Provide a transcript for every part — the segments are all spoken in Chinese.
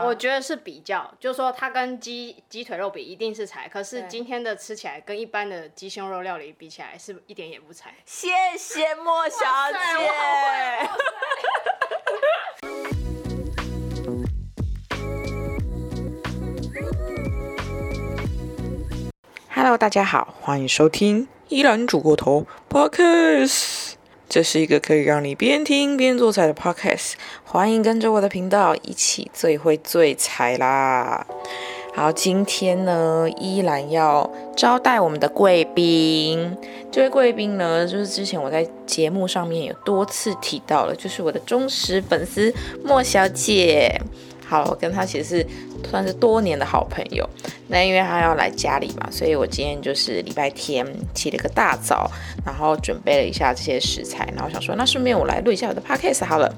我觉得是比较，就是说它跟鸡鸡腿肉比一定是柴，可是今天的吃起来跟一般的鸡胸肉料理比起来是一点也不柴。谢谢莫小姐。Hello，大家好，欢迎收听依然煮过头 Podcast。这是一个可以让你边听边做菜的 Podcast，欢迎跟着我的频道一起最会最菜啦！好，今天呢，依然要招待我们的贵宾。这位贵宾呢，就是之前我在节目上面有多次提到了，就是我的忠实粉丝莫小姐。好，我跟他其实是算是多年的好朋友。那因为他要来家里嘛，所以我今天就是礼拜天起了个大早，然后准备了一下这些食材，然后想说，那顺便我来录一下我的 podcast 好了。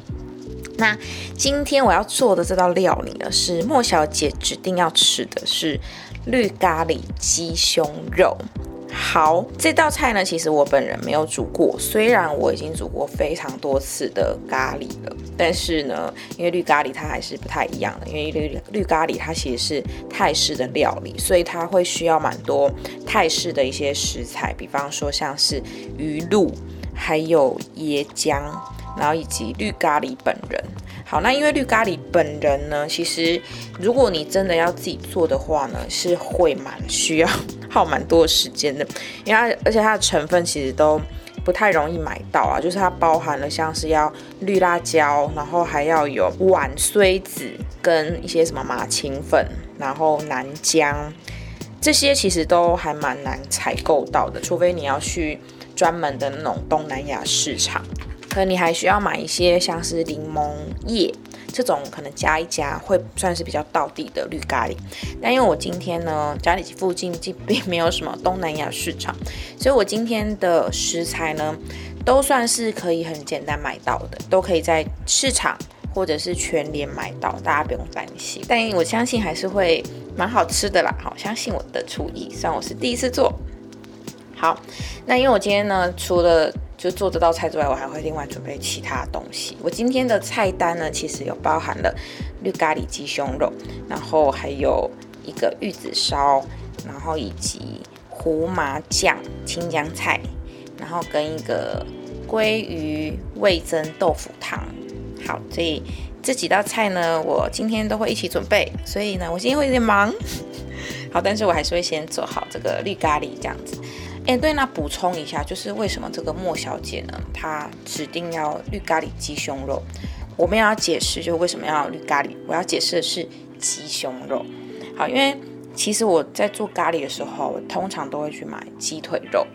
那今天我要做的这道料理呢，是莫小姐指定要吃的是绿咖喱鸡胸肉。好，这道菜呢，其实我本人没有煮过，虽然我已经煮过非常多次的咖喱了，但是呢，因为绿咖喱它还是不太一样的，因为绿绿咖喱它其实是泰式的料理，所以它会需要蛮多泰式的一些食材，比方说像是鱼露，还有椰浆，然后以及绿咖喱本人。好，那因为绿咖喱本人呢，其实如果你真的要自己做的话呢，是会蛮需要耗蛮多时间的，因为而且它的成分其实都不太容易买到啊，就是它包含了像是要绿辣椒，然后还要有豌荽子跟一些什么马青粉，然后南姜，这些其实都还蛮难采购到的，除非你要去专门的那种东南亚市场。可能你还需要买一些像是柠檬叶这种，可能加一加会算是比较道地的绿咖喱。但因为我今天呢家里附近并没有什么东南亚市场，所以我今天的食材呢都算是可以很简单买到的，都可以在市场或者是全联买到，大家不用担心。但我相信还是会蛮好吃的啦，好，相信我的厨艺，虽然我是第一次做。好，那因为我今天呢除了就做这道菜之外，我还会另外准备其他东西。我今天的菜单呢，其实有包含了绿咖喱鸡胸肉，然后还有一个玉子烧，然后以及胡麻酱青江菜，然后跟一个鲑鱼味增豆腐汤。好，所以这几道菜呢，我今天都会一起准备。所以呢，我今天会有点忙。好，但是我还是会先做好这个绿咖喱这样子。哎，对，那补充一下，就是为什么这个莫小姐呢，她指定要绿咖喱鸡胸肉？我们要解释，就为什么要绿咖喱？我要解释的是鸡胸肉。好，因为其实我在做咖喱的时候，通常都会去买鸡腿肉。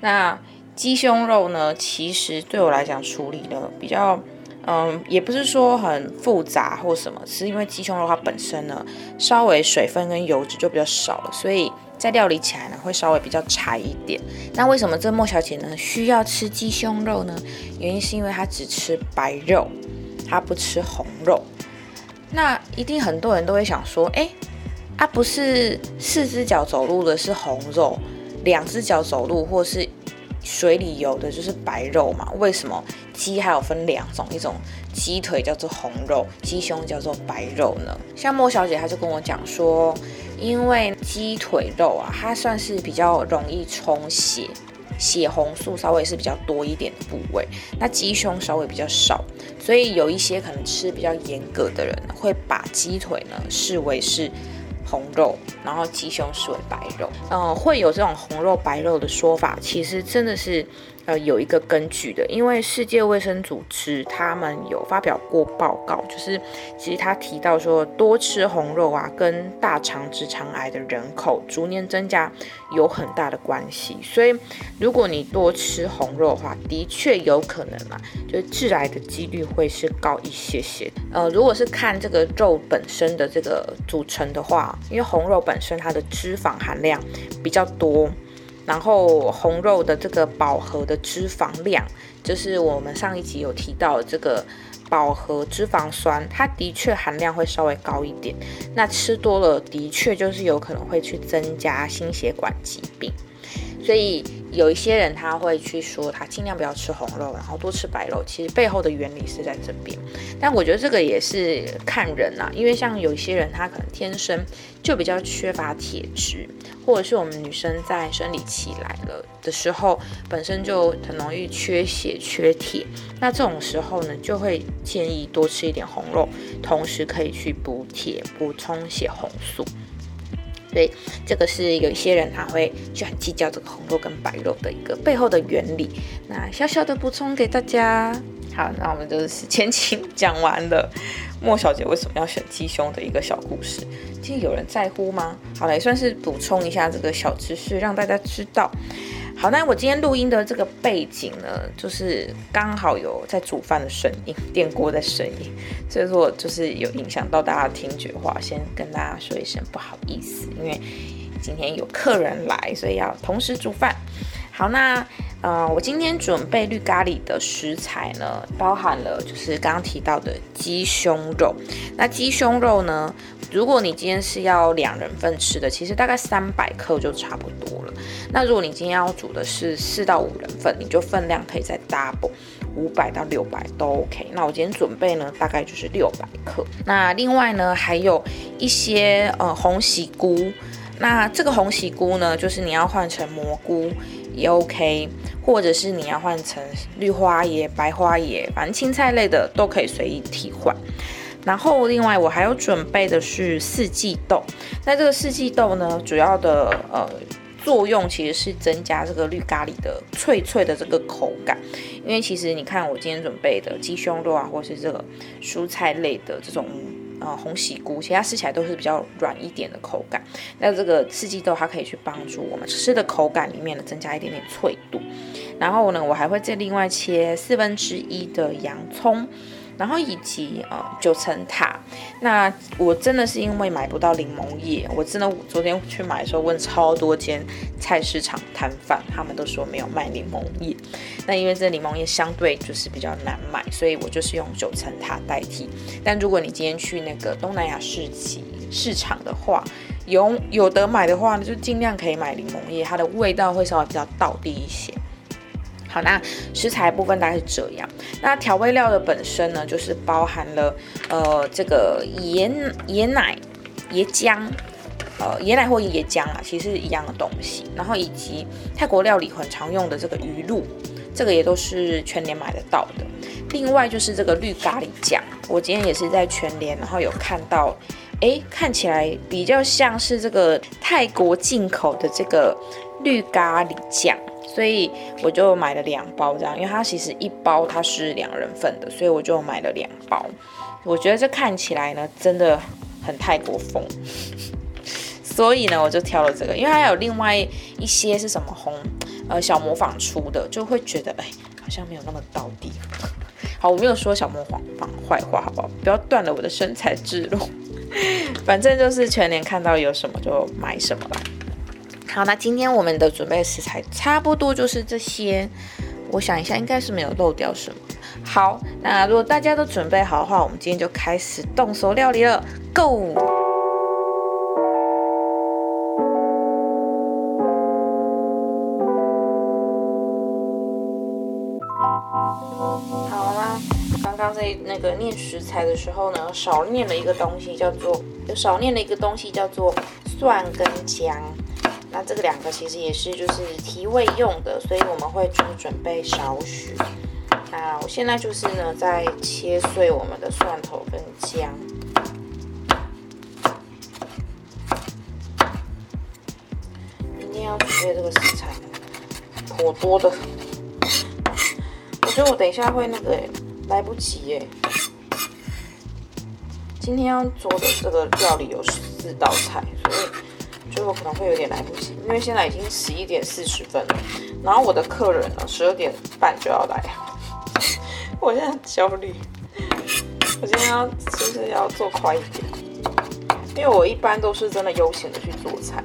那鸡胸肉呢，其实对我来讲处理呢比较，嗯，也不是说很复杂或什么，是因为鸡胸肉它本身呢，稍微水分跟油脂就比较少了，所以。在料理起来呢，会稍微比较柴一点。那为什么这莫小姐呢需要吃鸡胸肉呢？原因是因为她只吃白肉，她不吃红肉。那一定很多人都会想说，哎，啊不是四只脚走路的是红肉，两只脚走路或是水里游的就是白肉嘛？为什么鸡还有分两种，一种鸡腿叫做红肉，鸡胸叫做白肉呢？像莫小姐她就跟我讲说。因为鸡腿肉啊，它算是比较容易充血，血红素稍微是比较多一点的部位。那鸡胸稍微比较少，所以有一些可能吃比较严格的人，会把鸡腿呢视为是红肉，然后鸡胸视为白肉。嗯，会有这种红肉白肉的说法，其实真的是。呃，有一个根据的，因为世界卫生组织他们有发表过报告，就是其实他提到说，多吃红肉啊，跟大肠直肠癌的人口逐年增加有很大的关系。所以，如果你多吃红肉的话，的确有可能啊，就是致癌的几率会是高一些些。呃，如果是看这个肉本身的这个组成的话，因为红肉本身它的脂肪含量比较多。然后红肉的这个饱和的脂肪量，就是我们上一集有提到这个饱和脂肪酸，它的确含量会稍微高一点。那吃多了，的确就是有可能会去增加心血管疾病。所以有一些人他会去说他尽量不要吃红肉，然后多吃白肉。其实背后的原理是在这边。但我觉得这个也是看人呐，因为像有一些人他可能天生就比较缺乏铁质，或者是我们女生在生理期来了的时候，本身就很容易缺血缺铁。那这种时候呢，就会建议多吃一点红肉，同时可以去补铁、补充血红素。所以这个是有一些人他会就很计较这个红肉跟白肉的一个背后的原理。那小小的补充给大家。好，那我们就是前情讲完了。莫小姐为什么要选鸡胸的一个小故事？其实有人在乎吗？好了，也算是补充一下这个小知识，让大家知道。好，那我今天录音的这个背景呢，就是刚好有在煮饭的声音，电锅的声音，所以说就是有影响到大家听觉话，先跟大家说一声不好意思，因为今天有客人来，所以要同时煮饭。好，那呃，我今天准备绿咖喱的食材呢，包含了就是刚刚提到的鸡胸肉。那鸡胸肉呢，如果你今天是要两人份吃的，其实大概三百克就差不多了。那如果你今天要煮的是四到五人份，你就分量可以再 double，五百到六百都 OK。那我今天准备呢，大概就是六百克。那另外呢，还有一些呃红喜菇。那这个红喜菇呢，就是你要换成蘑菇。也 OK，或者是你要换成绿花椰、白花椰，反正青菜类的都可以随意替换。然后另外我还有准备的是四季豆，那这个四季豆呢，主要的呃作用其实是增加这个绿咖喱的脆脆的这个口感。因为其实你看我今天准备的鸡胸肉啊，或是这个蔬菜类的这种。呃，红喜菇，其实它吃起来都是比较软一点的口感。那这个四季豆，它可以去帮助我们吃的口感里面呢，增加一点点脆度。然后呢，我还会再另外切四分之一的洋葱。然后以及呃九层塔，那我真的是因为买不到柠檬叶，我真的昨天去买的时候问超多间菜市场摊贩，他们都说没有卖柠檬叶。那因为这柠檬叶相对就是比较难买，所以我就是用九层塔代替。但如果你今天去那个东南亚市集市场的话，有有得买的话呢，就尽量可以买柠檬叶，它的味道会稍微比较倒地一些。好，那食材部分大概是这样。那调味料的本身呢，就是包含了呃这个椰椰奶、椰浆，呃椰奶或椰浆啊，其实是一样的东西。然后以及泰国料理很常用的这个鱼露，这个也都是全年买得到的。另外就是这个绿咖喱酱，我今天也是在全联，然后有看到，哎，看起来比较像是这个泰国进口的这个绿咖喱酱。所以我就买了两包这样，因为它其实一包它是两人份的，所以我就买了两包。我觉得这看起来呢，真的很泰国风，所以呢，我就挑了这个。因为还有另外一些是什么红，呃，小模仿出的，就会觉得哎，好像没有那么到底。好，我没有说小模仿仿坏话，好不好？不要断了我的身材之路。反正就是全年看到有什么就买什么了。好，那今天我们的准备食材差不多就是这些。我想一下，应该是没有漏掉什么。好，那如果大家都准备好的话，我们今天就开始动手料理了。Go！好啦，刚刚在那个念食材的时候呢，少念了一个东西，叫做有少念了一个东西，叫做蒜跟姜。那这个两个其实也是就是提味用的，所以我们会就准备少许。那我现在就是呢，在切碎我们的蒜头跟姜。今天要准备这个食材，颇多的。我觉得我等一下会那个来不及耶。今天要做的这个料理有四道菜，所以。就我可能会有点来不及，因为现在已经十一点四十分了，然后我的客人呢十二点半就要来，我现在焦虑，我今天要就是要做快一点，因为我一般都是真的悠闲的去做菜，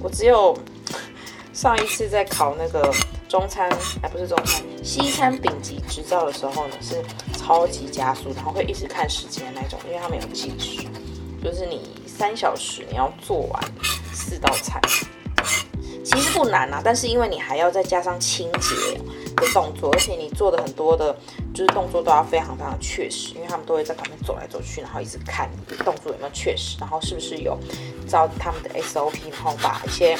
我只有上一次在考那个中餐，哎不是中餐，西餐丙级执照的时候呢是超级加速，然后会一直看时间那种，因为他们有计时，就是你三小时你要做完。四道菜，其实不难啊，但是因为你还要再加上清洁的动作，而且你做的很多的，就是动作都要非常非常确实，因为他们都会在旁边走来走去，然后一直看你动作有没有确实，然后是不是有照他们的 SOP，然后把一些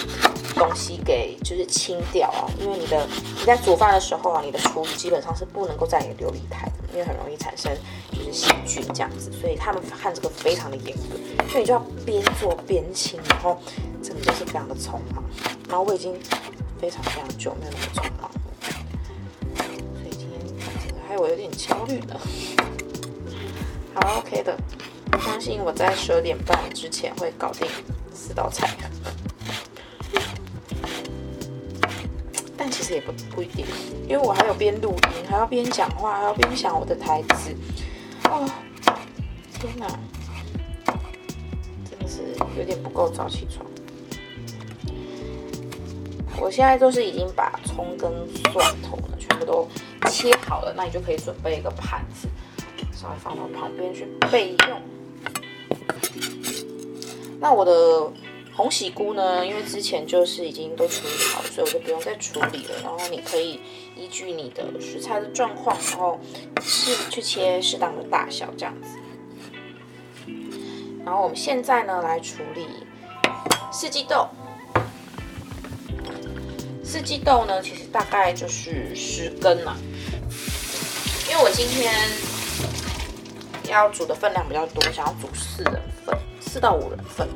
东西给就是清掉啊。因为你的你在煮饭的时候啊，你的厨余基本上是不能够在你的琉璃台的，因为很容易产生就是细菌这样子，所以他们看这个非常的严格，所以你就要边做边清，然后整个就是非常的匆忙。然后我已经非常非常久没有那么匆忙，天还我有点焦虑呢。好，OK 的，我相信我在十二点半之前会搞定四道菜。但其实也不不一定，因为我还有边录音，还要边讲话，还要边想我的台词。哦，天哪，真的是有点不够早起床。我现在都是已经把葱跟蒜头呢全部都切好了，那你就可以准备一个盘子，稍微放到旁边去备用。那我的红喜菇呢，因为之前就是已经都处理好，所以我就不用再处理了。然后你可以依据你的食材的状况，然后适去切适当的大小这样子。然后我们现在呢来处理四季豆。四季豆呢，其实大概就是十根嘛，因为我今天要煮的分量比较多，想要煮四人份，四到五人份，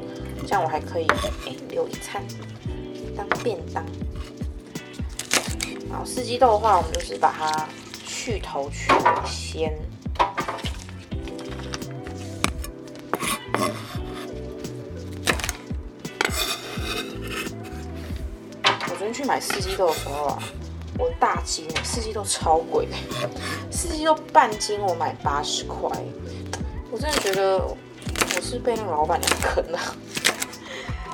这样我还可以哎留一餐当便当。然后四季豆的话，我们就是把它去头去尾先。我昨天去买四季豆的时候啊，我大惊，四季豆超贵，四季豆半斤我买八十块，我真的觉得我是被那个老板娘坑了，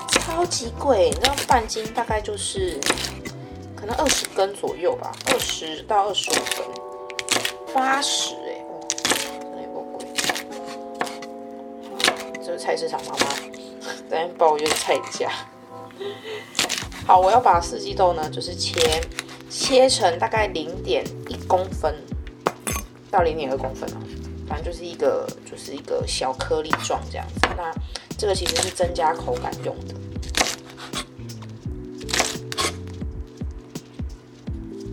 超级贵，你知道半斤大概就是可能二十根左右吧，二十到二十五根，八十哎，真的有够贵，这个菜市场妈妈在抱怨菜价。好，我要把四季豆呢，就是切切成大概零点一公分到零点二公分哦，反正就是一个就是一个小颗粒状这样子。那这个其实是增加口感用的，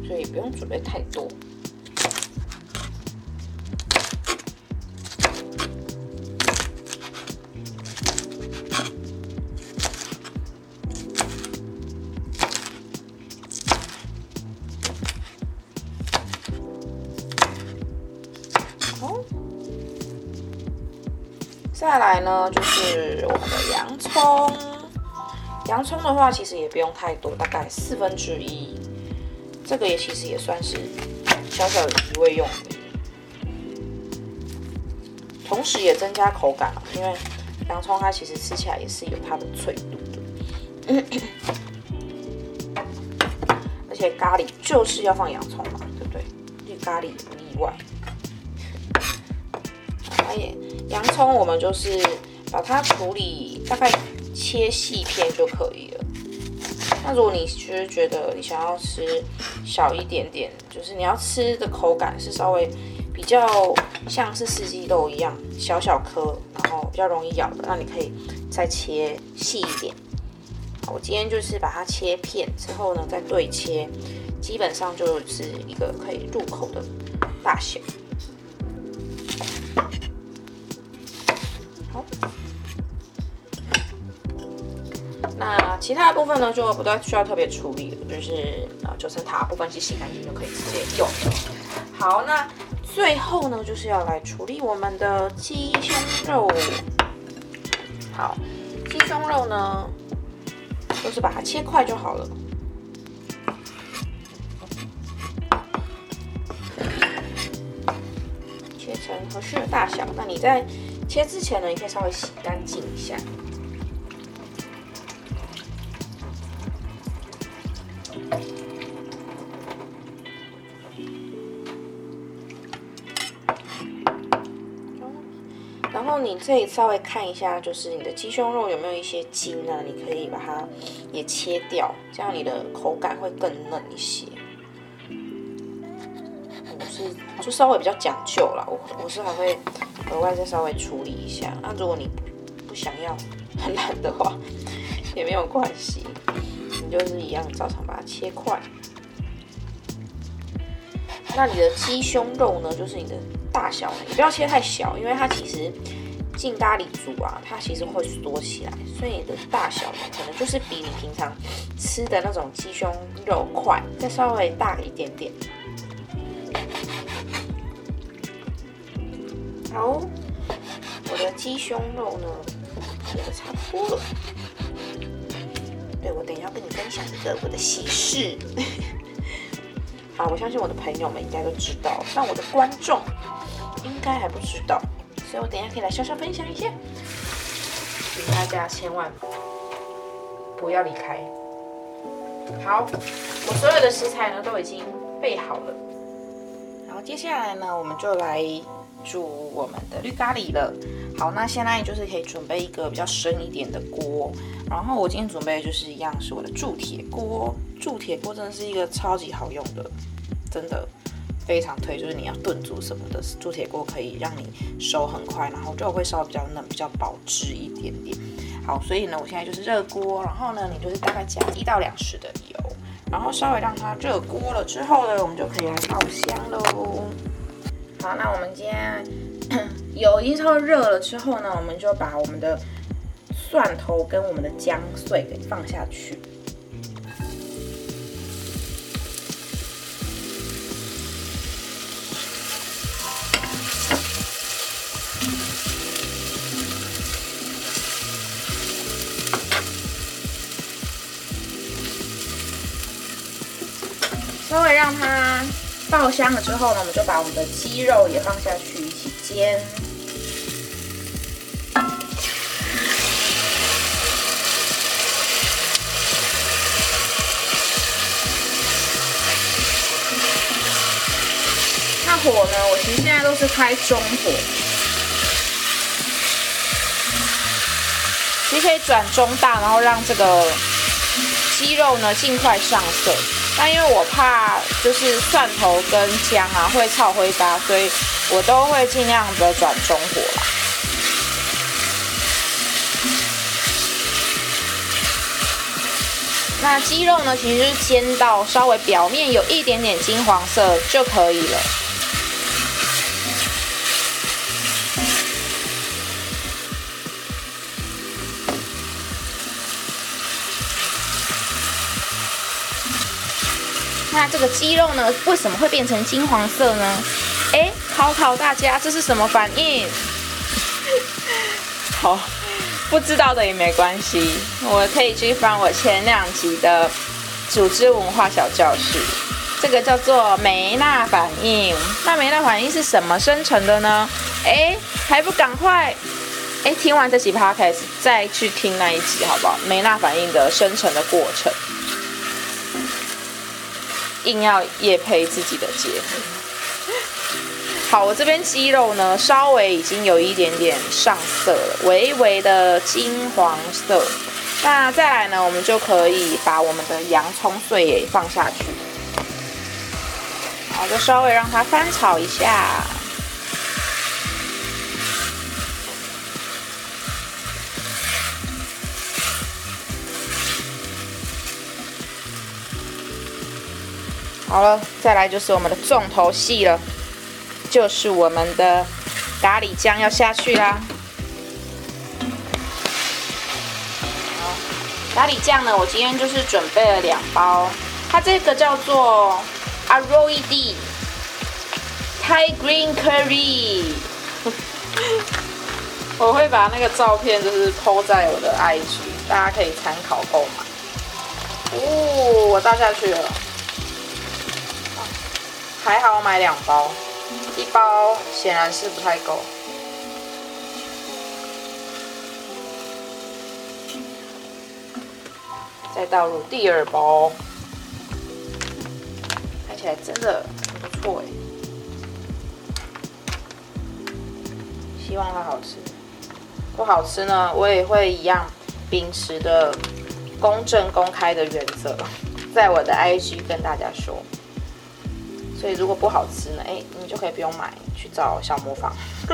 所以不用准备太多。再来呢，就是我们的洋葱。洋葱的话，其实也不用太多，大概四分之一。这个也其实也算是小小的提味用同时也增加口感了因为洋葱它其实吃起来也是有它的脆度的。而且咖喱就是要放洋葱嘛，对不对？这咖喱也不例外。也。洋葱我们就是把它处理，大概切细片就可以了。那如果你就是觉得你想要吃小一点点，就是你要吃的口感是稍微比较像是四季豆一样小小颗，然后比较容易咬的，那你可以再切细一点。我今天就是把它切片之后呢，再对切，基本上就是一个可以入口的大小。那其他的部分呢，就不太需要特别处理了，就是啊九层塔部分去洗干净就可以直接用。好，那最后呢，就是要来处理我们的鸡胸肉。好，鸡胸肉呢，就是把它切块就好了，切成合适的大小。那你在切之前呢，你可以稍微洗干净一下。可以稍微看一下，就是你的鸡胸肉有没有一些筋呢？你可以把它也切掉，这样你的口感会更嫩一些。我是就稍微比较讲究了，我我是还会额外再稍微处理一下。那如果你不想要很懒的话，也没有关系，你就是一样照常把它切块。那你的鸡胸肉呢？就是你的大小，你不要切太小，因为它其实进咖喱煮啊，它其实会缩起来，所以你的大小呢，可能就是比你平常吃的那种鸡胸肉块再稍微大一点点。好，我的鸡胸肉呢，切的差不多了。对，我等一下跟你分享一个我的喜事。好，我相信我的朋友们应该都知道，但我的观众应该还不知道，所以我等一下可以来小小分享一下，请大家千万不要离开。好，我所有的食材呢都已经备好了，然后接下来呢，我们就来煮我们的绿咖喱了。好，那现在就是可以准备一个比较深一点的锅，然后我今天准备的就是一样是我的铸铁锅，铸铁锅真的是一个超级好用的，真的。非常推，就是你要炖煮什么的，铸铁锅可以让你熟很快，然后肉会稍微比较嫩，比较保汁一点点。好，所以呢，我现在就是热锅，然后呢，你就是大概加一到两匙的油，然后稍微让它热锅了之后呢，我们就可以来爆香喽。好，那我们今天。油已经超热了之后呢，我们就把我们的蒜头跟我们的姜碎给放下去，稍微让它爆香了之后呢，我们就把我们的鸡肉也放下去一起煎。那火呢？我其实现在都是开中火，你可以转中大，然后让这个鸡肉呢尽快上色。但因为我怕就是蒜头跟姜啊会炒灰搭，所以我都会尽量的转中火啦。那鸡肉呢，其实是煎到稍微表面有一点点金黄色就可以了。那这个鸡肉呢，为什么会变成金黄色呢？哎，考考大家，这是什么反应？好，不知道的也没关系，我可以去翻我前两集的组织文化小教室。这个叫做梅纳反应。那梅纳反应是什么生成的呢？哎，还不赶快哎，听完这集 podcast 再去听那一集好不好？梅纳反应的生成的过程。硬要夜配自己的节目。好，我这边鸡肉呢，稍微已经有一点点上色了，微微的金黄色。那再来呢，我们就可以把我们的洋葱碎也放下去，好，就稍微让它翻炒一下。好了，再来就是我们的重头戏了，就是我们的咖喱酱要下去啦。咖喱酱呢，我今天就是准备了两包，它这个叫做 Aroid Thai Green Curry，我会把那个照片就是 PO 在我的 IG，大家可以参考购买。哦，我倒下去了。还好买两包，一包显然是不太够。再倒入第二包，看起来真的不错哎，希望它好吃。不好吃呢，我也会一样秉持的公正公开的原则，在我的 IG 跟大家说。所以如果不好吃呢，哎，你就可以不用买，去找小模仿。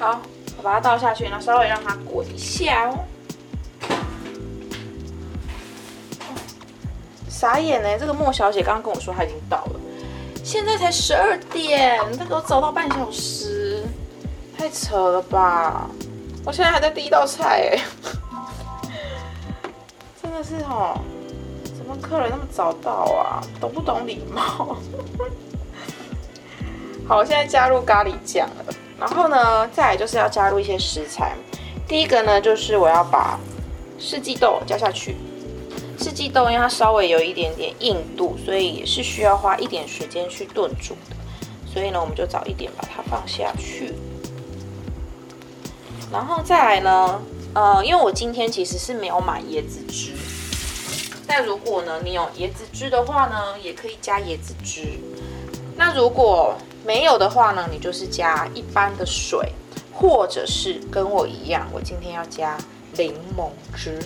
好，我把它倒下去，然后稍微让它滚一下哦。傻眼呢，这个莫小姐刚刚跟我说她已经到了，现在才十二点，她给我早到半小时，太扯了吧！我现在还在第一道菜哎，真的是哦，么客人那么早到啊？懂不懂礼貌？好，我现在加入咖喱酱了。然后呢，再来就是要加入一些食材。第一个呢，就是我要把四季豆加下去。四季豆因为它稍微有一点点硬度，所以也是需要花一点时间去炖煮的。所以呢，我们就早一点把它放下去。然后再来呢，呃，因为我今天其实是没有买椰子汁。那如果呢，你有椰子汁的话呢，也可以加椰子汁。那如果没有的话呢，你就是加一般的水，或者是跟我一样，我今天要加柠檬汁。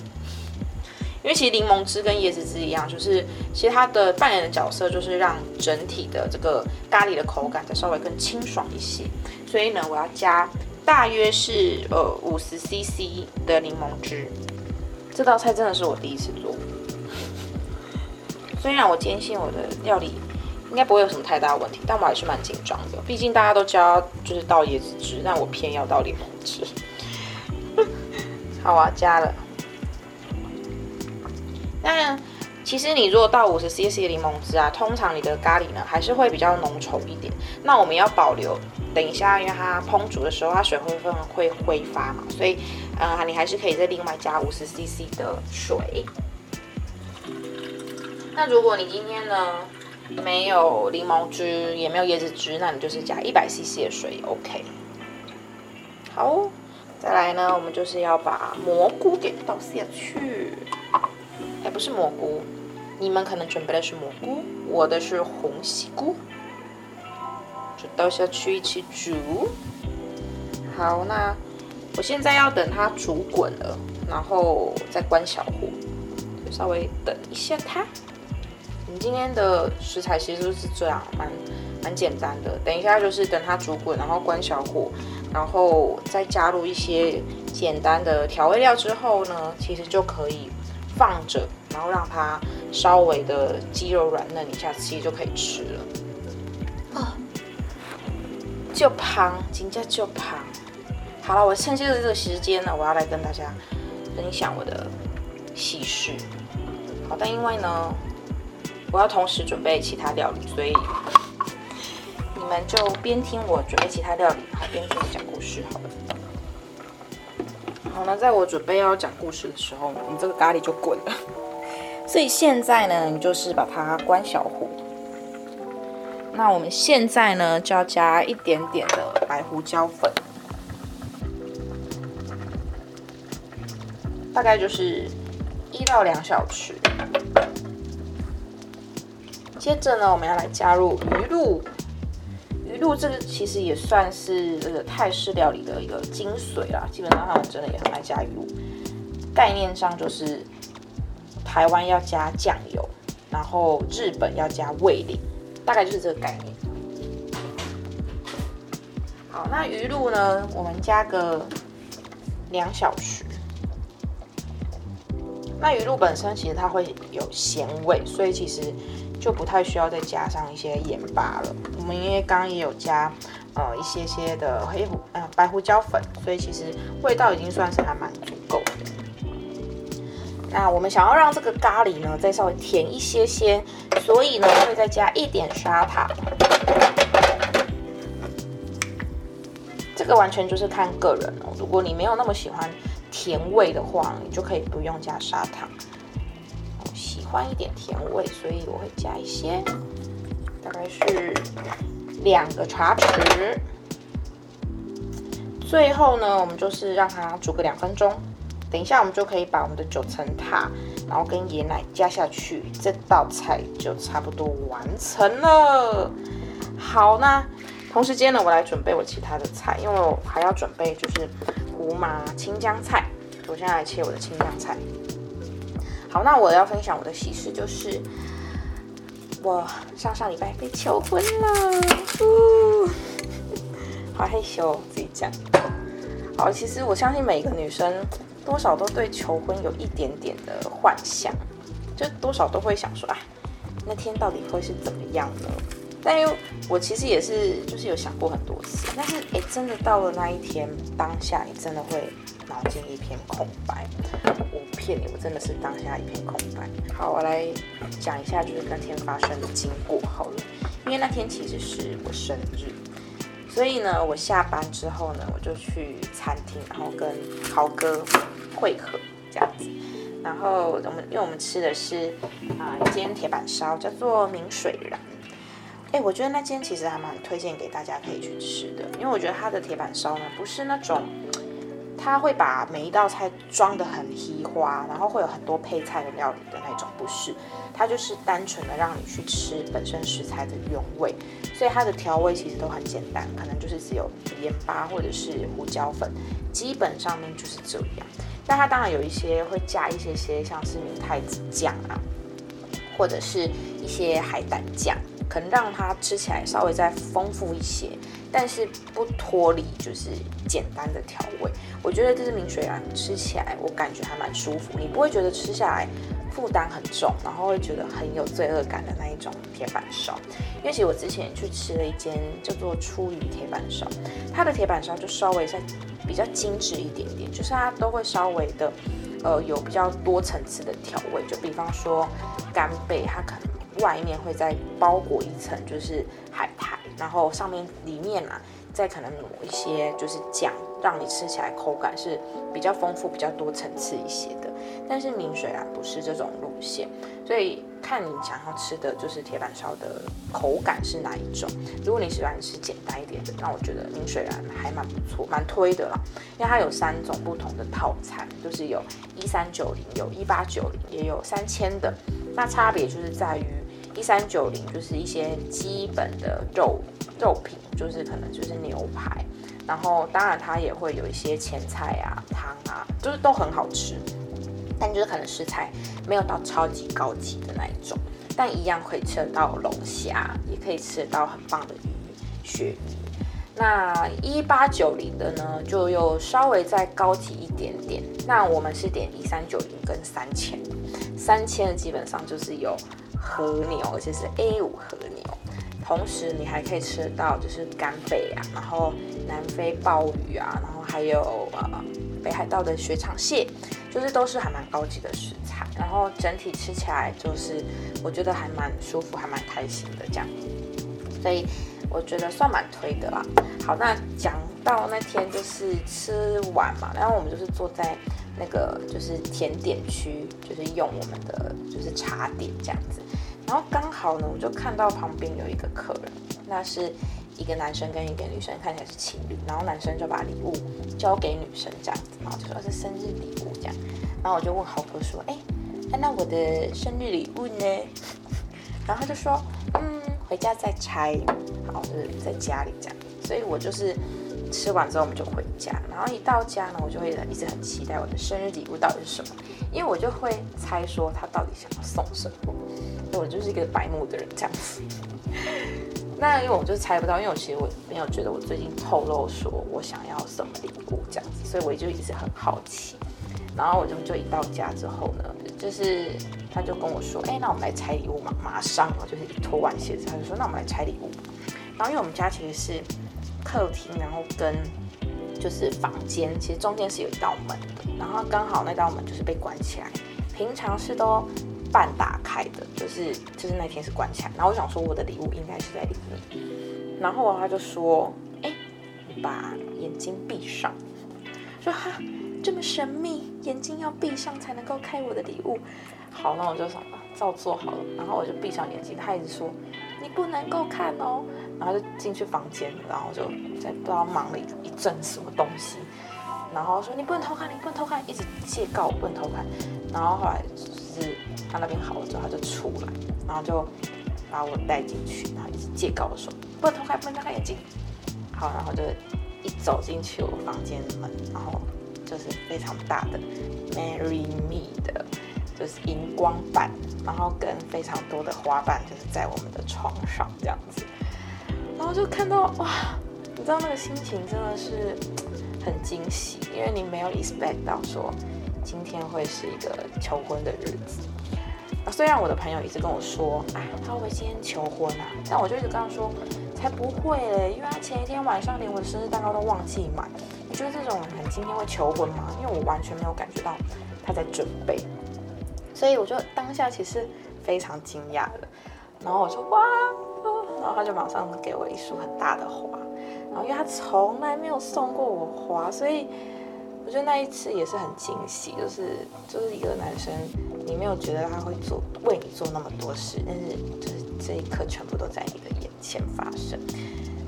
因为其实柠檬汁跟椰子汁一样，就是其实它的扮演的角色就是让整体的这个咖喱的口感再稍微更清爽一些。所以呢，我要加大约是呃五十 CC 的柠檬汁。这道菜真的是我第一次做，虽然我坚信我的料理。应该不会有什么太大问题，但我还是蛮紧张的。毕竟大家都教就是倒椰子汁，但我偏要倒柠檬汁。好啊，加了。那其实你如果倒五十 CC 的柠檬汁啊，通常你的咖喱呢还是会比较浓稠一点。那我们要保留，等一下因为它烹煮的时候它水会分会挥发嘛，所以呃你还是可以再另外加五十 CC 的水。那如果你今天呢？没有柠檬汁，也没有椰子汁，那你就是加一百 CC 的水，OK。好，再来呢，我们就是要把蘑菇给倒下去，还不是蘑菇，你们可能准备的是蘑菇，我的是红喜菇，就倒下去一起煮。好，那我现在要等它煮滚了，然后再关小火，就稍微等一下它。今天的食材其实都是这样，蛮蛮简单的。等一下就是等它煮滚，然后关小火，然后再加入一些简单的调味料之后呢，其实就可以放着，然后让它稍微的鸡肉软嫩一下，其实就可以吃了。啊，就胖，今天就胖。好了，我趁这个这个时间呢，我要来跟大家分享我的喜事。好，但因为呢。我要同时准备其他料理，所以你们就边听我准备其他料理，然后边听我讲故事好了。好了，在我准备要讲故事的时候，你这个咖喱就滚了。所以现在呢，你就是把它关小火。那我们现在呢，就要加一点点的白胡椒粉，大概就是一到两小匙。接着呢，我们要来加入鱼露。鱼露这个其实也算是这个泰式料理的一个精髓啦。基本上他们真的也很爱加鱼露。概念上就是台湾要加酱油，然后日本要加味淋，大概就是这个概念。好，那鱼露呢，我们加个两小匙。那鱼露本身其实它会有咸味，所以其实。就不太需要再加上一些盐巴了。我们因为刚刚也有加呃一些些的黑胡呃白胡椒粉，所以其实味道已经算是还蛮足够的。那我们想要让这个咖喱呢再稍微甜一些些，所以呢会再加一点砂糖。这个完全就是看个人哦。如果你没有那么喜欢甜味的话，你就可以不用加砂糖。欢一点甜味，所以我会加一些，大概是两个茶匙。最后呢，我们就是让它煮个两分钟。等一下，我们就可以把我们的九层塔，然后跟椰奶加下去，这道菜就差不多完成了。好，那同时间呢，我来准备我其他的菜，因为我还要准备就是胡麻青江菜。我现在来切我的青江菜。好，那我要分享我的喜事就是，我上上礼拜被求婚了，好害羞自己讲。好，其实我相信每个女生多少都对求婚有一点点的幻想，就多少都会想说，哎，那天到底会是怎么样呢？但因为我其实也是，就是有想过很多次，但是哎，真的到了那一天当下，你真的会脑筋一片空白。我骗你，我真的是当下一片空白。好，我来讲一下就是那天发生的经过好了。因为那天其实是我生日，所以呢，我下班之后呢，我就去餐厅，然后跟豪哥会合这样子。然后我们因为我们吃的是啊一间铁板烧，叫做明水然。哎，我觉得那间其实还蛮推荐给大家可以去吃的，因为我觉得它的铁板烧呢，不是那种，它会把每一道菜装的很稀花，然后会有很多配菜的料理的那种，不是，它就是单纯的让你去吃本身食材的原味，所以它的调味其实都很简单，可能就是只有盐巴或者是胡椒粉，基本上面就是这样。但它当然有一些会加一些些像是明太子酱啊，或者是一些海胆酱。可能让它吃起来稍微再丰富一些，但是不脱离就是简单的调味。我觉得这是明水兰吃起来我感觉还蛮舒服，你不会觉得吃下来负担很重，然后会觉得很有罪恶感的那一种铁板烧。因为其实我之前去吃了一间叫做初鱼铁板烧，它的铁板烧就稍微再比较精致一点点，就是它都会稍微的呃有比较多层次的调味，就比方说干贝，它可能。外面会再包裹一层，就是海苔，然后上面里面啊，再可能抹一些就是酱，让你吃起来口感是比较丰富、比较多层次一些的。但是明水兰不是这种路线，所以看你想要吃的就是铁板烧的口感是哪一种。如果你喜欢吃简单一点的，那我觉得明水兰还蛮不错，蛮推的啦。因为它有三种不同的套餐，就是有一三九零、有一八九零，也有三千的。那差别就是在于。一三九零就是一些基本的肉肉品，就是可能就是牛排，然后当然它也会有一些前菜啊、汤啊，就是都很好吃，但就是可能食材没有到超级高级的那一种，但一样可以吃得到龙虾，也可以吃得到很棒的鱼、鳕鱼。那一八九零的呢，就又稍微再高级一点点。那我们是点一三九零跟三千，三千的基本上就是有。和牛，而且是 A 五和牛，同时你还可以吃到就是干贝啊，然后南非鲍鱼啊，然后还有呃北海道的雪场蟹，就是都是还蛮高级的食材，然后整体吃起来就是我觉得还蛮舒服，还蛮开心的这样，所以我觉得算蛮推的啦。好，那讲到那天就是吃完嘛，然后我们就是坐在那个就是甜点区，就是用我们的就是茶点这样子。然后刚好呢，我就看到旁边有一个客人，那是一个男生跟一个女生，看起来是情侣。然后男生就把礼物交给女生这样子，然后就说是生日礼物这样。然后我就问豪哥说：“哎，那我的生日礼物呢？”然后他就说：“嗯，回家再拆。”好，就是在家里这样。所以我就是吃完之后我们就回家。然后一到家呢，我就会一直很期待我的生日礼物到底是什么，因为我就会猜说他到底想要送什么。我就是一个白目的人这样子，那因为我就猜不到，因为我其实我没有觉得我最近透露说我想要什么礼物这样子，所以我就一直很好奇。然后我就就一到家之后呢，就是他就跟我说，哎，那我们来拆礼物嘛，马上哦，就是一脱完鞋子，他就说，那我们来拆礼物。然后因为我们家其实是客厅，然后跟就是房间，其实中间是有一道门的，然后刚好那道门就是被关起来，平常是都。半打开的，就是就是那天是关起来，然后我想说我的礼物应该是在里面，然后他就说，哎，把眼睛闭上，说哈这么神秘，眼睛要闭上才能够开我的礼物，好，那我就想照做好了，然后我就闭上眼睛，他一直说你不能够看哦，然后就进去房间，然后就在不知道忙了一阵什么东西，然后说你不能偷看，你不能偷看，一直借告我不能偷看，然后后来。是他那边好了之后，他就出来，然后就把我带进去，然后一直借告我说不能偷看，不能睁开眼睛。好，然后就一走进去我房间门，然后就是非常大的 Marry Me 的，就是荧光板，然后跟非常多的花瓣，就是在我们的床上这样子，然后就看到哇，你知道那个心情真的是很惊喜，因为你没有 expect 到说今天会是一个求婚的日子。啊，虽然我的朋友一直跟我说，哎，他会不会今天求婚啊？但我就一直跟他说，才不会嘞，因为他前一天晚上连我的生日蛋糕都忘记买。你觉得这种人今天会求婚吗？因为我完全没有感觉到他在准备，所以我就当下其实非常惊讶的。然后我说哇，然后他就马上给我一束很大的花。然后因为他从来没有送过我花，所以我觉得那一次也是很惊喜，就是就是一个男生。你没有觉得他会做为你做那么多事，但是就是这一刻全部都在你的眼前发生。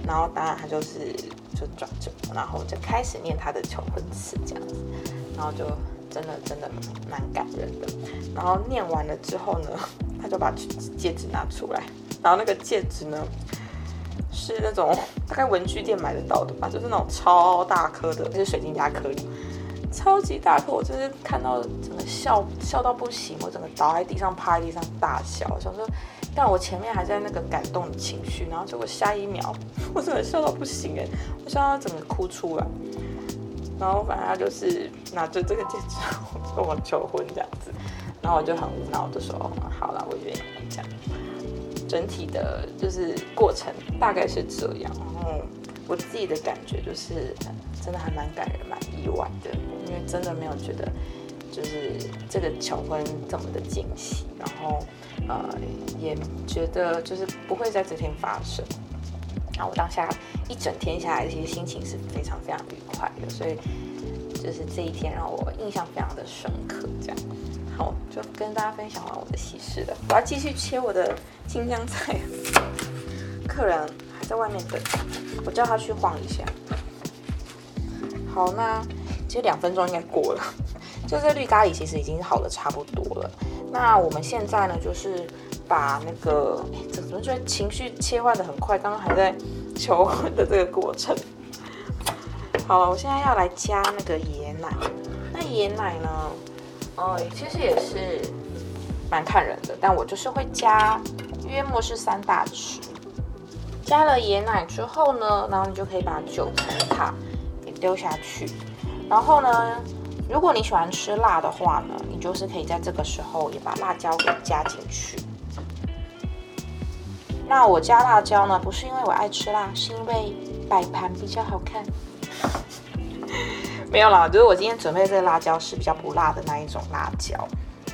然后当然他就是就转着，然后就开始念他的求婚词这样子，然后就真的真的蛮感人的。然后念完了之后呢，他就把戒指拿出来，然后那个戒指呢是那种大概文具店买得到的吧，就是那种超大颗的，那是水晶加颗粒。超级大颗，我真是看到整个笑笑到不行，我整个倒在地上，趴在地上大笑，想说，但我前面还在那个感动的情绪，然后结果下一秒，我真的笑到不行哎，我笑到整个哭出来，然后反正他就是拿着这个戒指 跟我求婚这样子，然后我就很无脑的说，好了，我愿意这样，整体的就是过程大概是这样，然后我自己的感觉就是真的还蛮感人，蛮意外的。因为真的没有觉得，就是这个求婚这么的惊喜，然后呃也觉得就是不会在这天发生。然后我当下一整天下来，其实心情是非常非常愉快的，所以就是这一天让我印象非常的深刻。这样，好，就跟大家分享完我的喜事了。我要继续切我的青江菜，客人还在外面等，我叫他去晃一下。好，那。其实两分钟应该过了，就这绿咖喱其实已经好的差不多了。那我们现在呢，就是把那个，怎么觉得情绪切换的很快？刚刚还在求婚的这个过程。好了，我现在要来加那个椰奶。那椰奶呢，呃，其实也是蛮看人的，但我就是会加约莫是三大匙。加了椰奶之后呢，然后你就可以把九层塔给丢下去。然后呢，如果你喜欢吃辣的话呢，你就是可以在这个时候也把辣椒给加进去。那我加辣椒呢，不是因为我爱吃辣，是因为摆盘比较好看。没有啦，就是我今天准备这个辣椒是比较不辣的那一种辣椒，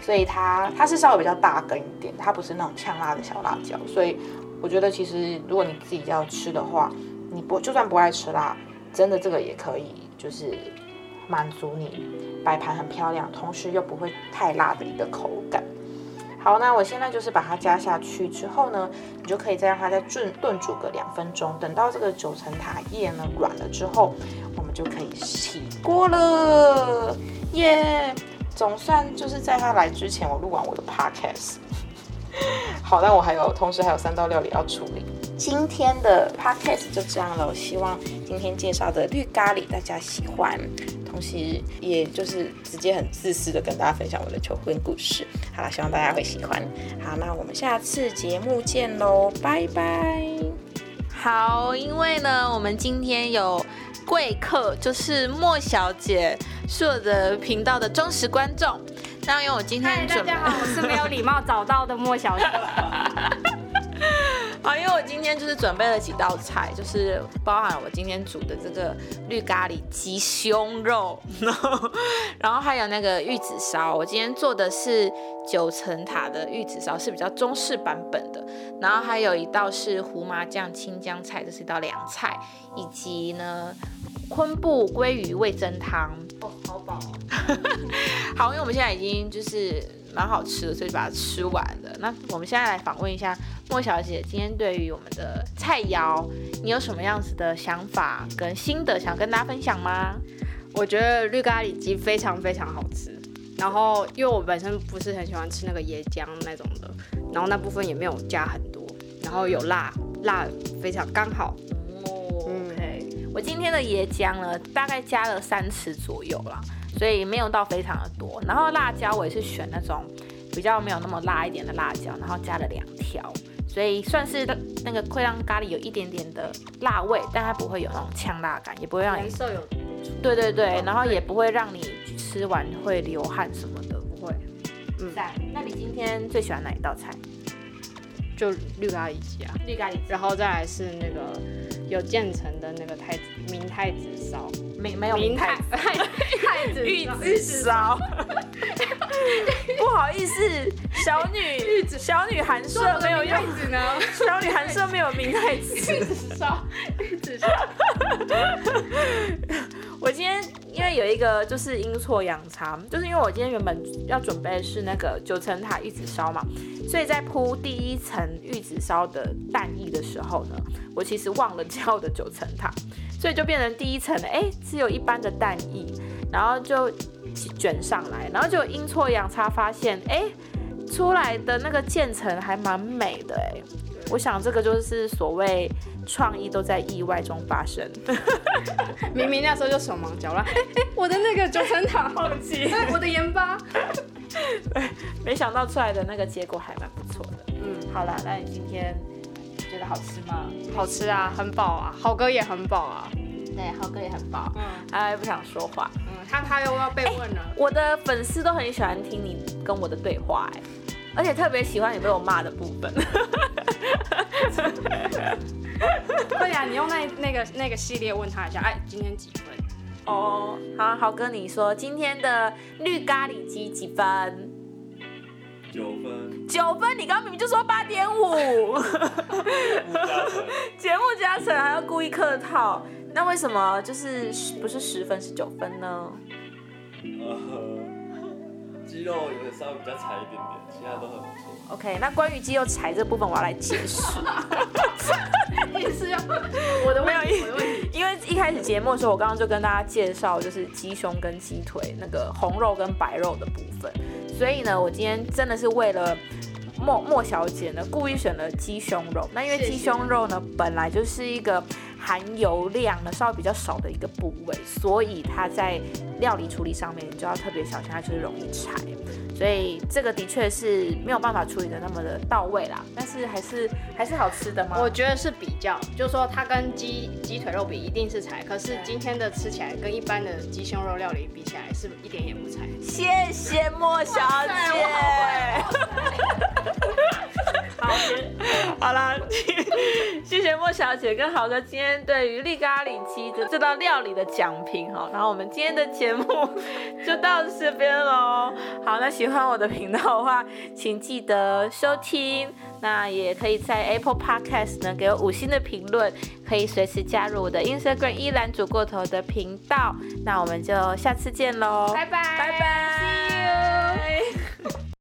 所以它它是稍微比较大根一点，它不是那种呛辣的小辣椒。所以我觉得其实如果你自己要吃的话，你不就算不爱吃辣，真的这个也可以，就是。满足你摆盘很漂亮，同时又不会太辣的一个口感。好，那我现在就是把它加下去之后呢，你就可以再让它再炖炖煮个两分钟。等到这个九层塔叶呢软了之后，我们就可以起锅了。耶！总算就是在它来之前，我录完我的 podcast。好，但我还有同时还有三道料理要处理。今天的 podcast 就这样了，我希望今天介绍的绿咖喱大家喜欢。同时，也就是直接很自私的跟大家分享我的求婚故事。好了，希望大家会喜欢。好，那我们下次节目见喽，拜拜。好，因为呢，我们今天有贵客，就是莫小姐，是我的频道的忠实观众。那因为我今天大家好，我是没有礼貌找到的莫小姐。好，因为我今天就是准备了几道菜，就是包含我今天煮的这个绿咖喱鸡胸肉，然后然后还有那个玉子烧。我今天做的是九层塔的玉子烧，是比较中式版本的。然后还有一道是胡麻酱青江菜，这是一道凉菜，以及呢昆布鲑鱼味增汤。哦，好饱。好，因为我们现在已经就是蛮好吃的，所以就把它吃完了。那我们现在来访问一下。莫小姐，今天对于我们的菜肴，你有什么样子的想法跟心得，想跟大家分享吗？我觉得绿咖喱鸡非常非常好吃，然后因为我本身不是很喜欢吃那个椰浆那种的，然后那部分也没有加很多，然后有辣，辣非常刚好。哦，OK，我今天的椰浆呢，大概加了三匙左右啦，所以没有到非常的多。然后辣椒我也是选那种比较没有那么辣一点的辣椒，然后加了两条，所以算是那个会让咖喱有一点点的辣味，但它不会有那种呛辣感，也不会让你颜色有对对对，然后也不会让你吃完会流汗什么的。不会，嗯，那你今天最喜欢哪一道菜？就绿咖喱鸡啊，绿咖喱，然后再来是那个有建成的那个太子明太子烧，没没有明太太太太子玉子烧，不好意思，小女小女寒舍没有用，子呢？小女寒舍没有明太子。烧。玉子烧，我今天因为有一个就是阴错阳差，就是因为我今天原本要准备是那个九层塔玉子烧嘛，所以在铺第一层玉子烧的蛋液的时候呢，我其实忘了叫的九层塔，所以就变成第一层哎只有一般的蛋液，然后就卷上来，然后就阴错阳差发现哎出来的那个渐层还蛮美的哎，我想这个就是所谓创意都在意外中发生。明明那时候就手忙脚乱，哎哎，我的那个九层塔 忘记哎我的盐巴，没想到出来的那个结果还蛮不错的。嗯，好了，那你今天觉得好吃吗？好吃啊，很饱啊，豪哥也很饱啊，对，浩哥也很饱，嗯他也不想说话。嗯，他他又要被问了，我的粉丝都很喜欢听你跟我的对话，哎，而且特别喜欢你被我骂的部分。对呀，你用那那个那个系列问他一下，哎，今天几分？哦，好，豪哥，你说今天的绿咖喱鸡几分？九分，九分，你刚刚明明就说八点五，节目加成还要故意客套，那为什么就是不是十分是九分呢？呃，肌肉有点稍微比较柴一点点，其他都很不错。OK，那关于肌肉柴这部分，我要来解释。也是要我的问题，我的问题。因为一开始节目的时候，我刚刚就跟大家介绍，就是鸡胸跟鸡腿那个红肉跟白肉的部分，所以呢，我今天真的是为了莫莫小姐呢，故意选了鸡胸肉。那因为鸡胸肉呢，本来就是一个含油量呢稍微比较少的一个部位，所以它在料理处理上面，你就要特别小心，它就是容易柴。所以这个的确是没有办法处理的那么的到位啦，但是还是还是好吃的吗？我觉得是比较，就是说它跟鸡鸡腿肉比一定是柴，可是今天的吃起来跟一般的鸡胸肉料理比起来是一点也不柴。谢谢莫小姐。好，好了，谢谢莫小姐跟豪哥今天对于绿咖喱鸡的这道料理的讲评哈。然后我们今天的节目就到这边喽。好，那喜欢我的频道的话，请记得收听。那也可以在 Apple Podcast 呢给我五星的评论，可以随时加入我的 Instagram 依兰煮过头的频道。那我们就下次见喽，拜拜拜拜。